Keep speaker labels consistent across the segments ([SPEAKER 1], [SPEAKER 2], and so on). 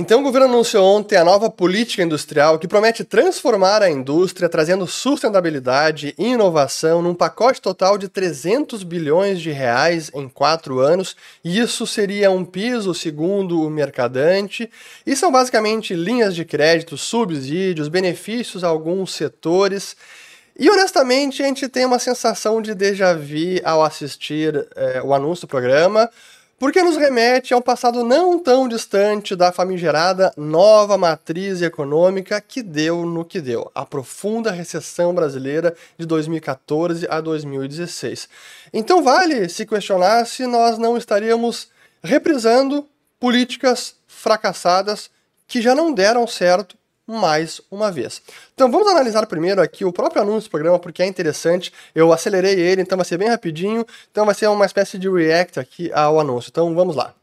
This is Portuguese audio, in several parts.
[SPEAKER 1] Então, o governo anunciou ontem a nova política industrial que promete transformar a indústria, trazendo sustentabilidade e inovação num pacote total de 300 bilhões de reais em quatro anos. E isso seria um piso, segundo o mercadante. E são basicamente linhas de crédito, subsídios, benefícios a alguns setores. E honestamente, a gente tem uma sensação de déjà vu ao assistir é, o anúncio do programa porque nos remete a um passado não tão distante da famigerada nova matriz econômica que deu no que deu, a profunda recessão brasileira de 2014 a 2016. Então vale se questionar se nós não estaríamos reprisando políticas fracassadas que já não deram certo mais uma vez. Então vamos analisar primeiro aqui o próprio anúncio do programa, porque é interessante. Eu acelerei ele, então vai ser bem rapidinho. Então vai ser uma espécie de react aqui ao anúncio. Então vamos lá.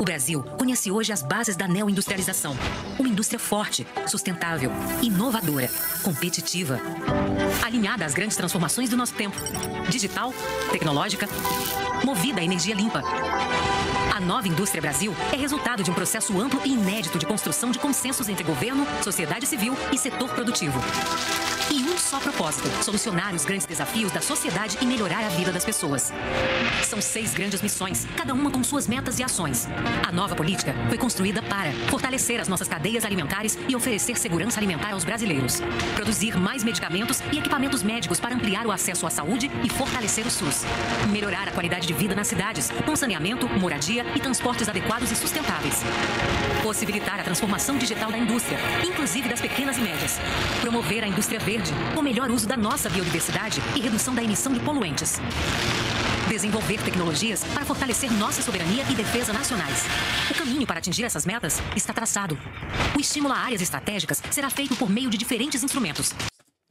[SPEAKER 2] O Brasil conhece hoje as bases da neoindustrialização. Uma indústria forte, sustentável, inovadora, competitiva. Alinhada às grandes transformações do nosso tempo. Digital, tecnológica, movida à energia limpa a nova Indústria Brasil é resultado de um processo amplo e inédito de construção de consensos entre governo, sociedade civil e setor produtivo. Só propósito: solucionar os grandes desafios da sociedade e melhorar a vida das pessoas. São seis grandes missões, cada uma com suas metas e ações. A nova política foi construída para fortalecer as nossas cadeias alimentares e oferecer segurança alimentar aos brasileiros, produzir mais medicamentos e equipamentos médicos para ampliar o acesso à saúde e fortalecer o SUS, melhorar a qualidade de vida nas cidades, com saneamento, moradia e transportes adequados e sustentáveis. Possibilitar a transformação digital da indústria, inclusive das pequenas e médias. Promover a indústria verde, com melhor uso da nossa biodiversidade e redução da emissão de poluentes. Desenvolver tecnologias para fortalecer nossa soberania e defesa nacionais. O caminho para atingir essas metas está traçado. O estímulo a áreas estratégicas será feito por meio de diferentes instrumentos,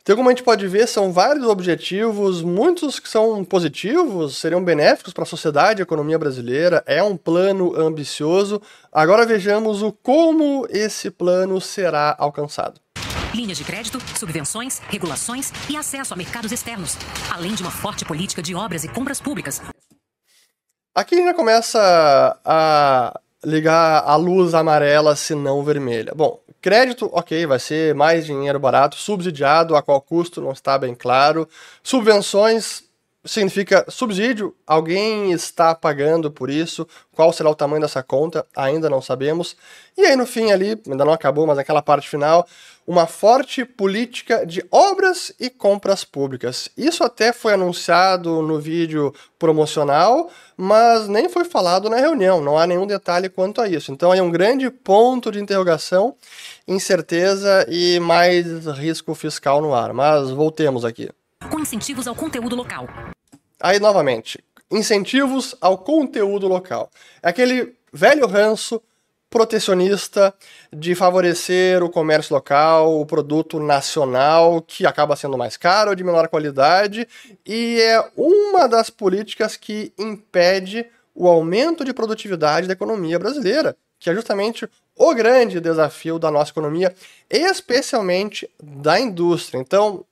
[SPEAKER 1] então, como a gente pode ver, são vários objetivos, muitos que são positivos, seriam benéficos para a sociedade e a economia brasileira. É um plano ambicioso. Agora vejamos o como esse plano será alcançado.
[SPEAKER 2] Linhas de crédito, subvenções, regulações e acesso a mercados externos, além de uma forte política de obras e compras públicas.
[SPEAKER 1] Aqui já começa a ligar a luz amarela, se não vermelha. Bom, crédito, ok, vai ser mais dinheiro barato, subsidiado, a qual custo não está bem claro. Subvenções significa subsídio, alguém está pagando por isso, qual será o tamanho dessa conta, ainda não sabemos. E aí no fim ali, ainda não acabou, mas naquela parte final, uma forte política de obras e compras públicas. Isso até foi anunciado no vídeo promocional, mas nem foi falado na reunião, não há nenhum detalhe quanto a isso. Então é um grande ponto de interrogação, incerteza e mais risco fiscal no ar. Mas voltemos aqui.
[SPEAKER 2] Com incentivos ao conteúdo local.
[SPEAKER 1] Aí novamente, incentivos ao conteúdo local. É aquele velho ranço protecionista de favorecer o comércio local, o produto nacional, que acaba sendo mais caro, de menor qualidade, e é uma das políticas que impede o aumento de produtividade da economia brasileira, que é justamente o grande desafio da nossa economia, especialmente da indústria. Então,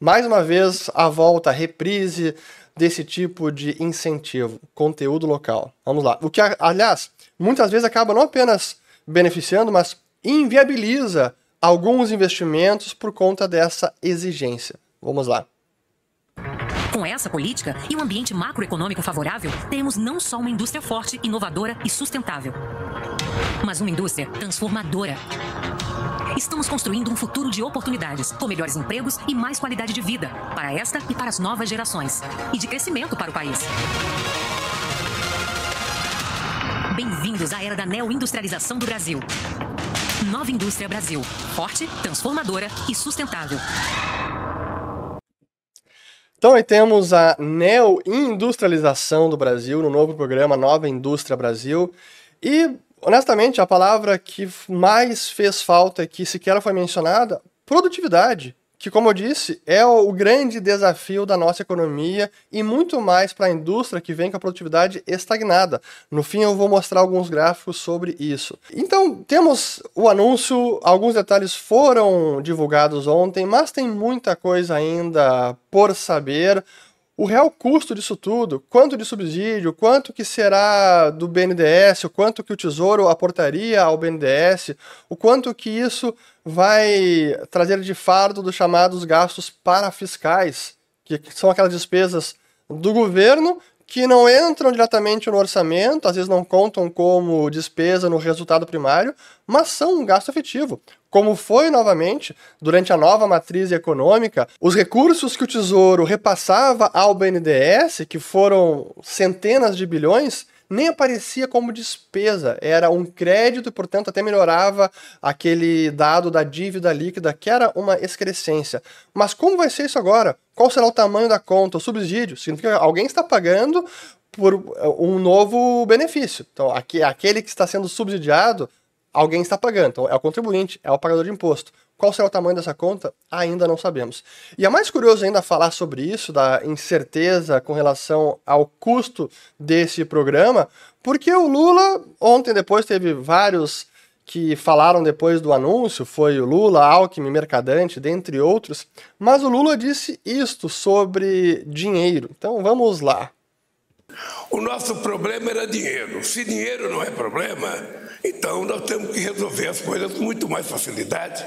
[SPEAKER 1] mais uma vez, a volta, a reprise desse tipo de incentivo, conteúdo local. Vamos lá. O que, aliás, muitas vezes acaba não apenas beneficiando, mas inviabiliza alguns investimentos por conta dessa exigência. Vamos lá.
[SPEAKER 2] Com essa política e um ambiente macroeconômico favorável, temos não só uma indústria forte, inovadora e sustentável, mas uma indústria transformadora. Estamos construindo um futuro de oportunidades, com melhores empregos e mais qualidade de vida para esta e para as novas gerações, e de crescimento para o país. Bem-vindos à era da neoindustrialização do Brasil. Nova Indústria Brasil. Forte, transformadora e sustentável.
[SPEAKER 1] Então aí temos a neoindustrialização do Brasil no novo programa Nova Indústria Brasil. E, honestamente, a palavra que mais fez falta e que sequer foi mencionada, produtividade que, como eu disse, é o grande desafio da nossa economia e muito mais para a indústria que vem com a produtividade estagnada. No fim, eu vou mostrar alguns gráficos sobre isso. Então, temos o anúncio, alguns detalhes foram divulgados ontem, mas tem muita coisa ainda por saber. O real custo disso tudo, quanto de subsídio, quanto que será do BNDES, o quanto que o Tesouro aportaria ao BNDES, o quanto que isso vai trazer de fardo dos chamados gastos parafiscais, que são aquelas despesas do governo que não entram diretamente no orçamento, às vezes não contam como despesa no resultado primário, mas são um gasto efetivo. Como foi novamente durante a nova matriz econômica, os recursos que o Tesouro repassava ao BNDES, que foram centenas de bilhões, nem aparecia como despesa, era um crédito e, portanto, até melhorava aquele dado da dívida líquida, que era uma excrescência. Mas como vai ser isso agora? Qual será o tamanho da conta? O subsídio? Significa que alguém está pagando por um novo benefício. Então, aquele que está sendo subsidiado, alguém está pagando. Então, é o contribuinte, é o pagador de imposto. Qual será o tamanho dessa conta? Ainda não sabemos. E é mais curioso ainda falar sobre isso, da incerteza com relação ao custo desse programa, porque o Lula, ontem depois, teve vários que falaram depois do anúncio, foi o Lula, Alckmin, Mercadante, dentre outros, mas o Lula disse isto sobre dinheiro. Então vamos lá.
[SPEAKER 3] O nosso problema era dinheiro. Se dinheiro não é problema, então nós temos que resolver as coisas com muito mais facilidade.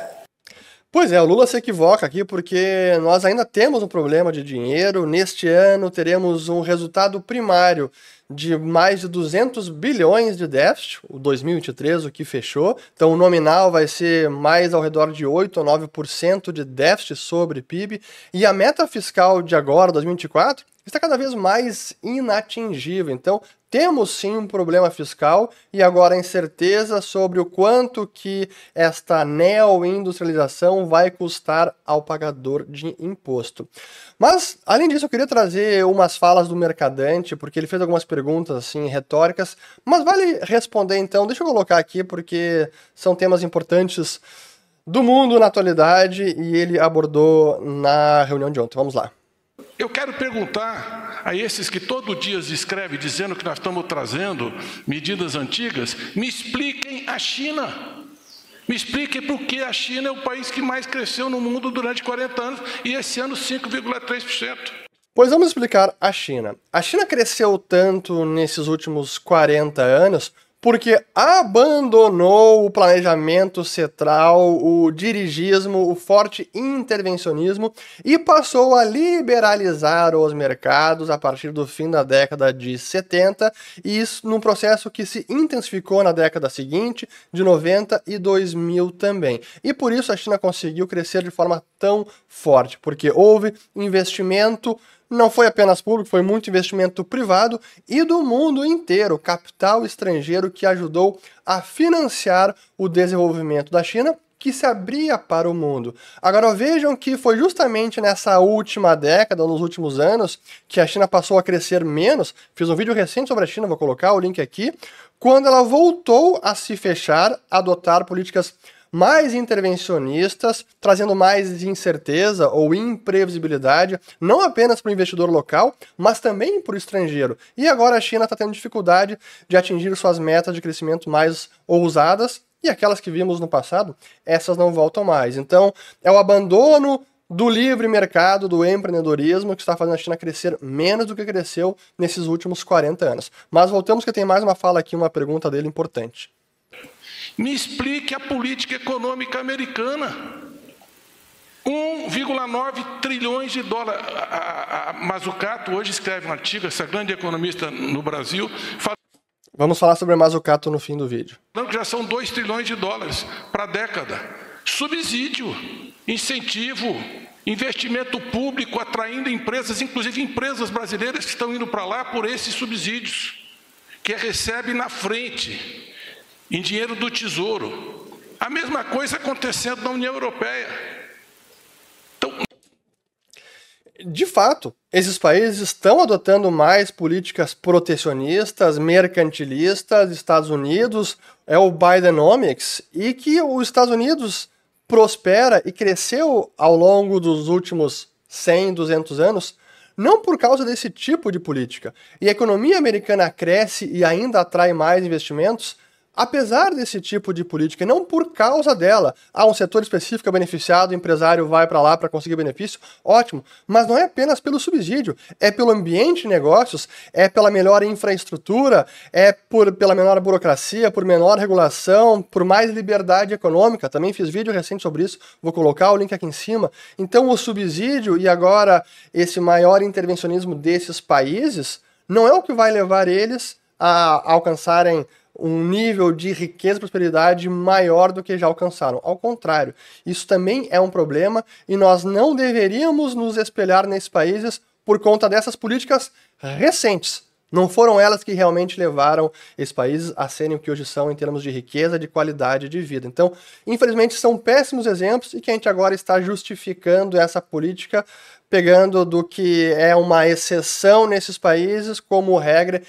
[SPEAKER 1] Pois é, o Lula se equivoca aqui porque nós ainda temos um problema de dinheiro. Neste ano teremos um resultado primário de mais de 200 bilhões de déficit, o 2023, o que fechou. Então o nominal vai ser mais ao redor de 8 ou 9% de déficit sobre PIB. E a meta fiscal de agora, 2024, está cada vez mais inatingível. Então, temos sim um problema fiscal e agora a incerteza sobre o quanto que esta neo-industrialização vai custar ao pagador de imposto. Mas, além disso, eu queria trazer umas falas do Mercadante, porque ele fez algumas perguntas assim retóricas, mas vale responder então. Deixa eu colocar aqui porque são temas importantes do mundo na atualidade e ele abordou na reunião de ontem. Vamos lá.
[SPEAKER 4] Eu quero perguntar a esses que todo dia escrevem dizendo que nós estamos trazendo medidas antigas, me expliquem a China. Me expliquem por que a China é o país que mais cresceu no mundo durante 40 anos e esse ano 5,3%.
[SPEAKER 1] Pois vamos explicar a China. A China cresceu tanto nesses últimos 40 anos porque abandonou o planejamento central, o dirigismo, o forte intervencionismo e passou a liberalizar os mercados a partir do fim da década de 70, e isso num processo que se intensificou na década seguinte, de 90 e 2000 também. E por isso a China conseguiu crescer de forma tão forte, porque houve investimento não foi apenas público, foi muito investimento privado e do mundo inteiro, capital estrangeiro que ajudou a financiar o desenvolvimento da China que se abria para o mundo. Agora vejam que foi justamente nessa última década, nos últimos anos, que a China passou a crescer menos. Fiz um vídeo recente sobre a China, vou colocar o link aqui, quando ela voltou a se fechar, adotar políticas mais intervencionistas, trazendo mais incerteza ou imprevisibilidade, não apenas para o investidor local, mas também para o estrangeiro. E agora a China está tendo dificuldade de atingir suas metas de crescimento mais ousadas, e aquelas que vimos no passado, essas não voltam mais. Então, é o abandono do livre mercado, do empreendedorismo, que está fazendo a China crescer menos do que cresceu nesses últimos 40 anos. Mas voltamos que tem mais uma fala aqui, uma pergunta dele importante.
[SPEAKER 4] Me explique a política econômica americana. 1,9 trilhões de dólares. A, a, Mazzucato hoje escreve um artigo, essa grande economista no Brasil. Fala...
[SPEAKER 1] Vamos falar sobre Mazzucato no fim do vídeo.
[SPEAKER 4] Já são 2 trilhões de dólares para a década. Subsídio, incentivo, investimento público atraindo empresas, inclusive empresas brasileiras que estão indo para lá por esses subsídios, que recebe na frente em dinheiro do tesouro. A mesma coisa acontecendo na União Europeia.
[SPEAKER 1] Então... De fato, esses países estão adotando mais políticas protecionistas, mercantilistas, Estados Unidos é o Bidenomics, e que os Estados Unidos prospera e cresceu ao longo dos últimos 100, 200 anos, não por causa desse tipo de política. E a economia americana cresce e ainda atrai mais investimentos apesar desse tipo de política, não por causa dela, ah, um setor específico beneficiado, o empresário vai para lá para conseguir benefício, ótimo, mas não é apenas pelo subsídio, é pelo ambiente de negócios, é pela melhor infraestrutura, é por, pela menor burocracia, por menor regulação, por mais liberdade econômica. Também fiz vídeo recente sobre isso, vou colocar o link aqui em cima. Então, o subsídio e agora esse maior intervencionismo desses países não é o que vai levar eles a alcançarem um nível de riqueza e prosperidade maior do que já alcançaram. Ao contrário, isso também é um problema e nós não deveríamos nos espelhar nesses países por conta dessas políticas recentes. Não foram elas que realmente levaram esses países a serem o que hoje são em termos de riqueza, de qualidade de vida. Então, infelizmente, são péssimos exemplos e que a gente agora está justificando essa política, pegando do que é uma exceção nesses países como regra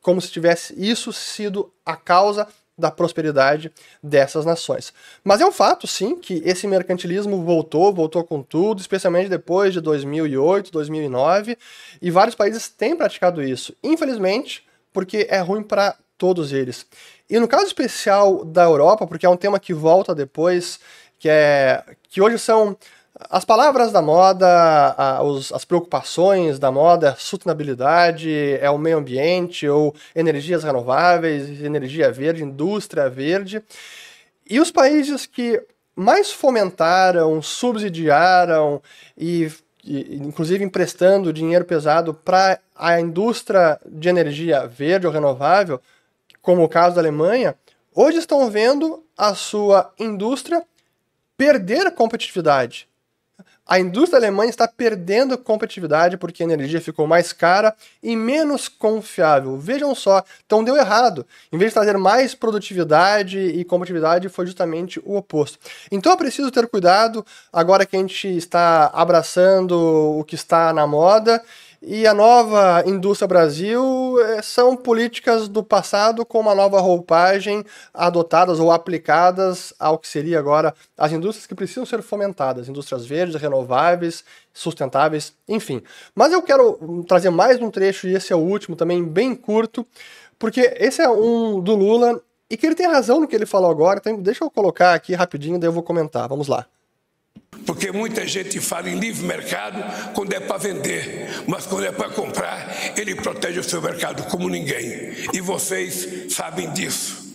[SPEAKER 1] como se tivesse isso sido a causa da prosperidade dessas nações. Mas é um fato, sim, que esse mercantilismo voltou, voltou com tudo, especialmente depois de 2008, 2009, e vários países têm praticado isso. Infelizmente, porque é ruim para todos eles. E no caso especial da Europa, porque é um tema que volta depois, que é que hoje são as palavras da moda, a, os, as preocupações da moda, sustentabilidade, é o meio ambiente ou energias renováveis, energia verde, indústria verde. E os países que mais fomentaram, subsidiaram e, e inclusive emprestando dinheiro pesado para a indústria de energia verde ou renovável, como o caso da Alemanha, hoje estão vendo a sua indústria perder competitividade a indústria alemã está perdendo competitividade porque a energia ficou mais cara e menos confiável. Vejam só, então deu errado. Em vez de trazer mais produtividade e competitividade, foi justamente o oposto. Então é preciso ter cuidado agora que a gente está abraçando o que está na moda e a nova indústria Brasil eh, são políticas do passado com uma nova roupagem adotadas ou aplicadas ao que seria agora as indústrias que precisam ser fomentadas, indústrias verdes, renováveis, sustentáveis, enfim. Mas eu quero trazer mais um trecho e esse é o último também bem curto, porque esse é um do Lula e que ele tem razão no que ele falou agora, então deixa eu colocar aqui rapidinho, daí eu vou comentar. Vamos lá.
[SPEAKER 3] Porque muita gente fala em livre mercado quando é para vender, mas quando é para comprar, ele protege o seu mercado como ninguém. E vocês sabem disso.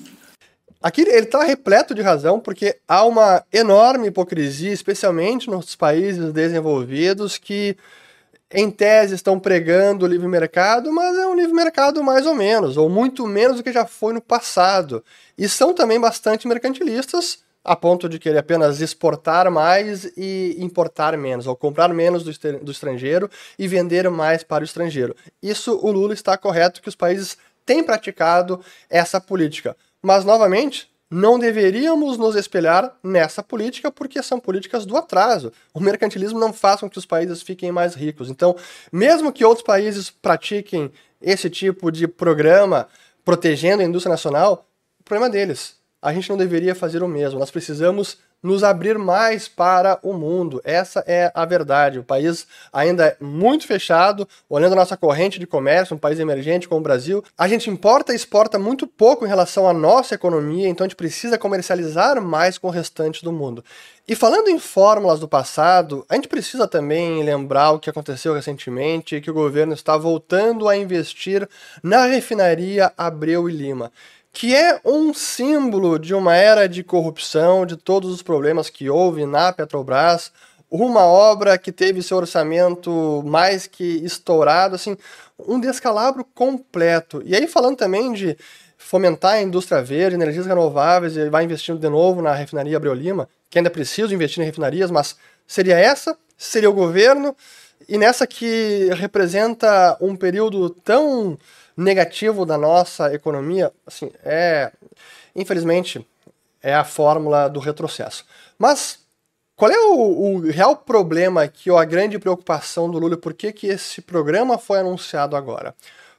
[SPEAKER 1] Aqui ele está repleto de razão, porque há uma enorme hipocrisia, especialmente nos países desenvolvidos, que em tese estão pregando o livre mercado, mas é um livre mercado mais ou menos, ou muito menos do que já foi no passado. E são também bastante mercantilistas, a ponto de querer apenas exportar mais e importar menos, ou comprar menos do, estrangeiro e vender mais para o estrangeiro. Isso o Lula está correto que os países têm praticado essa política. Mas, novamente, não deveríamos nos espelhar nessa política porque são políticas do atraso. O mercantilismo não faz com que os países fiquem mais ricos. Então, mesmo que outros países pratiquem esse tipo de programa protegendo a indústria nacional, o problema é deles a gente não deveria fazer o mesmo. Nós precisamos nos abrir mais para o mundo. Essa é a verdade. O país ainda é muito fechado, olhando a nossa corrente de comércio, um país emergente como o Brasil. A gente importa e exporta muito pouco em relação à nossa economia, então a gente precisa comercializar mais com o restante do mundo. E falando em fórmulas do passado, a gente precisa também lembrar o que aconteceu recentemente, que o governo está voltando a investir na refinaria Abreu e Lima que é um símbolo de uma era de corrupção, de todos os problemas que houve na Petrobras, uma obra que teve seu orçamento mais que estourado, assim, um descalabro completo. E aí falando também de fomentar a indústria verde, energias renováveis, ele vai investindo de novo na refinaria Abreu Lima, que ainda precisa investir em refinarias, mas seria essa? Seria o governo? E nessa que representa um período tão negativo da nossa economia, assim, é, infelizmente, é a fórmula do retrocesso. Mas qual é o, o real problema aqui, ou a grande preocupação do Lula? Por que, que esse programa foi anunciado agora?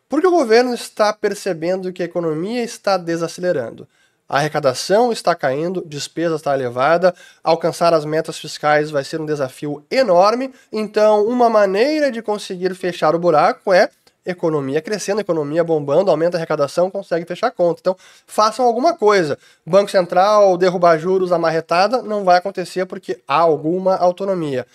[SPEAKER 1] Porque o governo está percebendo que a economia está desacelerando. A arrecadação está caindo, despesa está elevada, alcançar as metas fiscais vai ser um desafio enorme. Então, uma maneira de conseguir fechar o buraco é economia crescendo, economia bombando, aumenta a arrecadação, consegue fechar a conta. Então, façam alguma coisa. Banco Central derrubar juros amarretada não vai acontecer porque há alguma autonomia.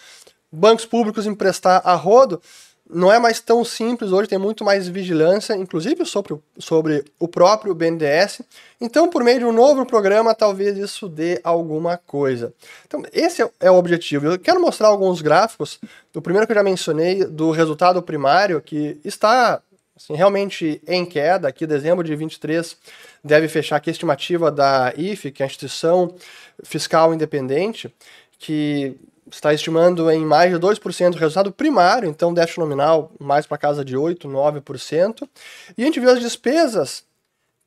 [SPEAKER 1] Bancos públicos emprestar a rodo não é mais tão simples hoje, tem muito mais vigilância, inclusive sobre, sobre o próprio BNDES. Então, por meio de um novo programa, talvez isso dê alguma coisa. Então, esse é o objetivo. Eu quero mostrar alguns gráficos. O primeiro que eu já mencionei, do resultado primário, que está assim, realmente em queda. Aqui, dezembro de 23, deve fechar aqui a estimativa da IFE, que é a Instituição Fiscal Independente, que está estimando em mais de 2% o resultado primário, então déficit nominal mais para casa de 8%, 9%. E a gente viu as despesas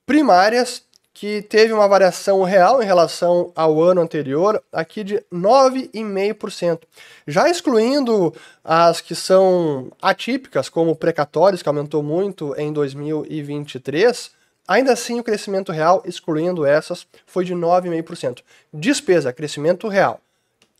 [SPEAKER 1] primárias que teve uma variação real em relação ao ano anterior, aqui de 9,5%. Já excluindo as que são atípicas, como precatórios, que aumentou muito em 2023, ainda assim o crescimento real, excluindo essas, foi de 9,5%. Despesa, crescimento real.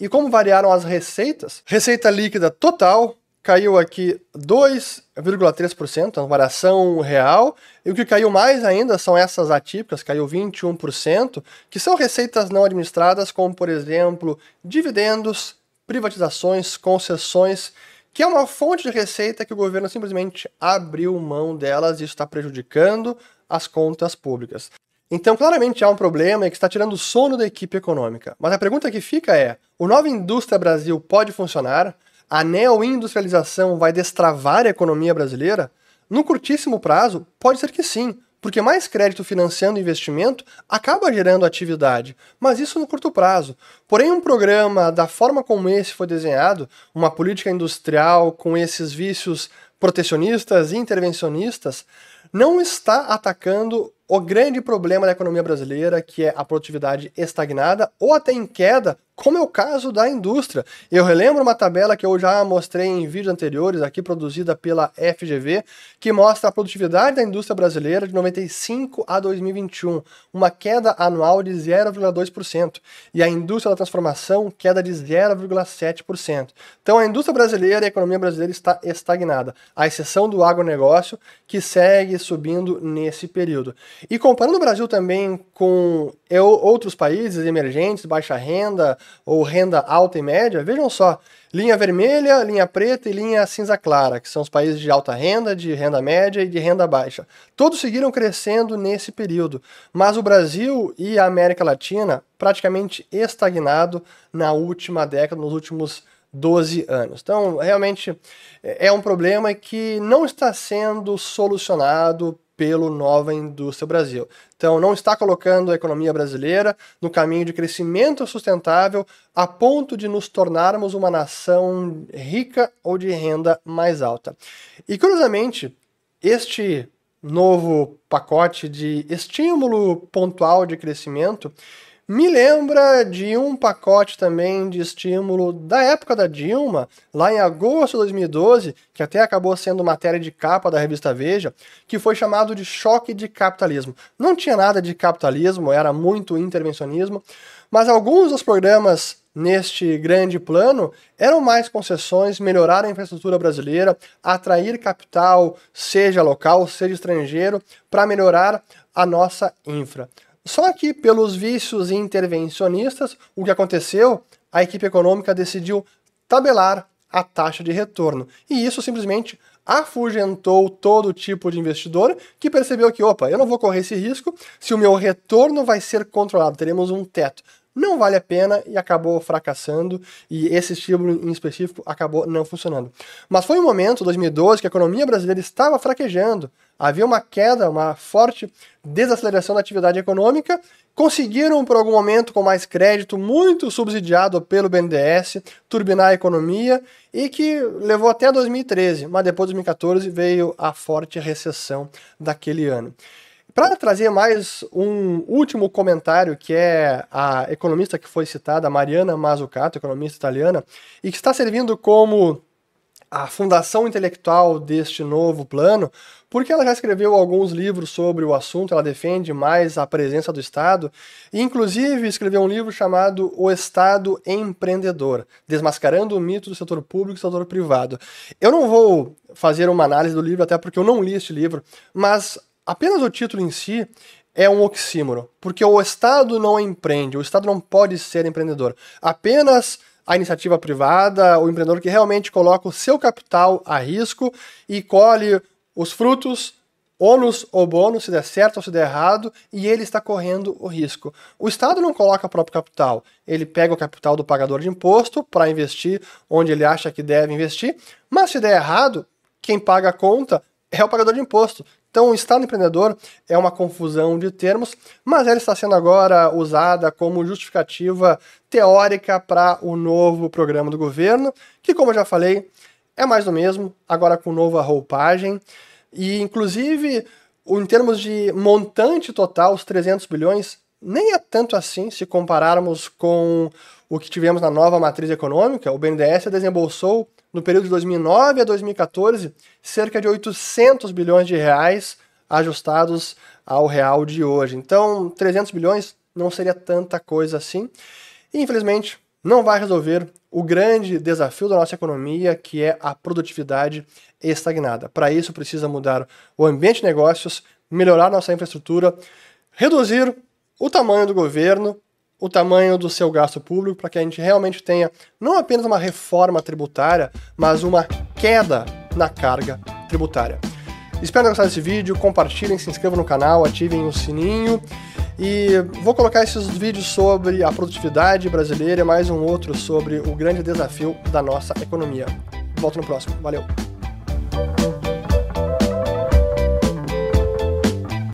[SPEAKER 1] E como variaram as receitas? Receita líquida total caiu aqui 2,3%, uma variação real, e o que caiu mais ainda são essas atípicas, caiu 21%, que são receitas não administradas, como por exemplo, dividendos, privatizações, concessões, que é uma fonte de receita que o governo simplesmente abriu mão delas e está prejudicando as contas públicas. Então, claramente há um problema que está tirando o sono da equipe econômica. Mas a pergunta que fica é: o Nova Indústria Brasil pode funcionar? A neoindustrialização vai destravar a economia brasileira? No curtíssimo prazo, pode ser que sim, porque mais crédito financiando investimento acaba gerando atividade, mas isso no curto prazo. Porém, um programa da forma como esse foi desenhado, uma política industrial com esses vícios protecionistas e intervencionistas, não está atacando o grande problema da economia brasileira, que é a produtividade estagnada ou até em queda, como é o caso da indústria. Eu relembro uma tabela que eu já mostrei em vídeos anteriores, aqui produzida pela FGV, que mostra a produtividade da indústria brasileira de 95 a 2021, uma queda anual de 0,2%, e a indústria da transformação, queda de 0,7%. Então a indústria brasileira e a economia brasileira está estagnada, à exceção do agronegócio, que segue subindo nesse período. E comparando o Brasil também com outros países emergentes, baixa renda ou renda alta e média, vejam só, linha vermelha, linha preta e linha cinza clara, que são os países de alta renda, de renda média e de renda baixa. Todos seguiram crescendo nesse período, mas o Brasil e a América Latina praticamente estagnado na última década, nos últimos 12 anos. Então, realmente é um problema que não está sendo solucionado pelo Nova Indústria Brasil. Então, não está colocando a economia brasileira no caminho de crescimento sustentável a ponto de nos tornarmos uma nação rica ou de renda mais alta. E, curiosamente, este novo pacote de estímulo pontual de crescimento me lembra de um pacote também de estímulo da época da Dilma, lá em agosto de 2012, que até acabou sendo matéria de capa da revista Veja, que foi chamado de choque de capitalismo. Não tinha nada de capitalismo, era muito intervencionismo, mas alguns dos programas neste grande plano eram mais concessões, melhorar a infraestrutura brasileira, atrair capital, seja local, seja estrangeiro, para melhorar a nossa infra. Só que, pelos vícios intervencionistas, o que aconteceu? A equipe econômica decidiu tabelar a taxa de retorno. E isso simplesmente afugentou todo tipo de investidor que percebeu que, opa, eu não vou correr esse risco se o meu retorno vai ser controlado, teremos um teto não vale a pena e acabou fracassando, e esse estímulo em específico acabou não funcionando. Mas foi um momento, 2012, que a economia brasileira estava fraquejando, havia uma queda, uma forte desaceleração da atividade econômica, conseguiram por algum momento, com mais crédito, muito subsidiado pelo BNDES, turbinar a economia e que levou até 2013, mas depois de 2014 veio a forte recessão daquele ano. Para trazer mais um último comentário, que é a economista que foi citada, Mariana Mazzucato, economista italiana, e que está servindo como a fundação intelectual deste novo plano, porque ela já escreveu alguns livros sobre o assunto, ela defende mais a presença do Estado, e inclusive escreveu um livro chamado O Estado Empreendedor, desmascarando o mito do setor público e do setor privado. Eu não vou fazer uma análise do livro, até porque eu não li este livro, mas apenas o título em si é um oxímoro, porque o Estado não empreende, o Estado não pode ser empreendedor. Apenas a iniciativa privada, o empreendedor que realmente coloca o seu capital a risco e colhe os frutos, ônus ou bônus, se der certo ou se der errado, e ele está correndo o risco. O Estado não coloca o próprio capital, ele pega o capital do pagador de imposto para investir onde ele acha que deve investir, mas se der errado, quem paga a conta é o pagador de imposto. Então, o Estado empreendedor é uma confusão de termos, mas ela está sendo agora usada como justificativa teórica para o novo programa do governo, que, como eu já falei, é mais do mesmo, agora com nova roupagem. E, inclusive, em termos de montante total, os 300 bilhões, nem é tanto assim se compararmos com o que tivemos na nova matriz econômica. O BNDES desembolsou no período de 2009 a 2014, cerca de 800 bilhões de reais ajustados ao real de hoje. Então, 300 bilhões não seria tanta coisa assim. E, infelizmente, não vai resolver o grande desafio da nossa economia, que é a produtividade estagnada. Para isso, precisa mudar o ambiente de negócios, melhorar nossa infraestrutura, reduzir o tamanho do governo, o tamanho do seu gasto público para que a gente realmente tenha não apenas uma reforma tributária, mas uma queda na carga tributária. Espero que gostado desse vídeo, compartilhem, se inscrevam no canal, ativem o sininho e vou colocar esses vídeos sobre a produtividade brasileira e mais um outro sobre o grande desafio da nossa economia. Volto no próximo. Valeu!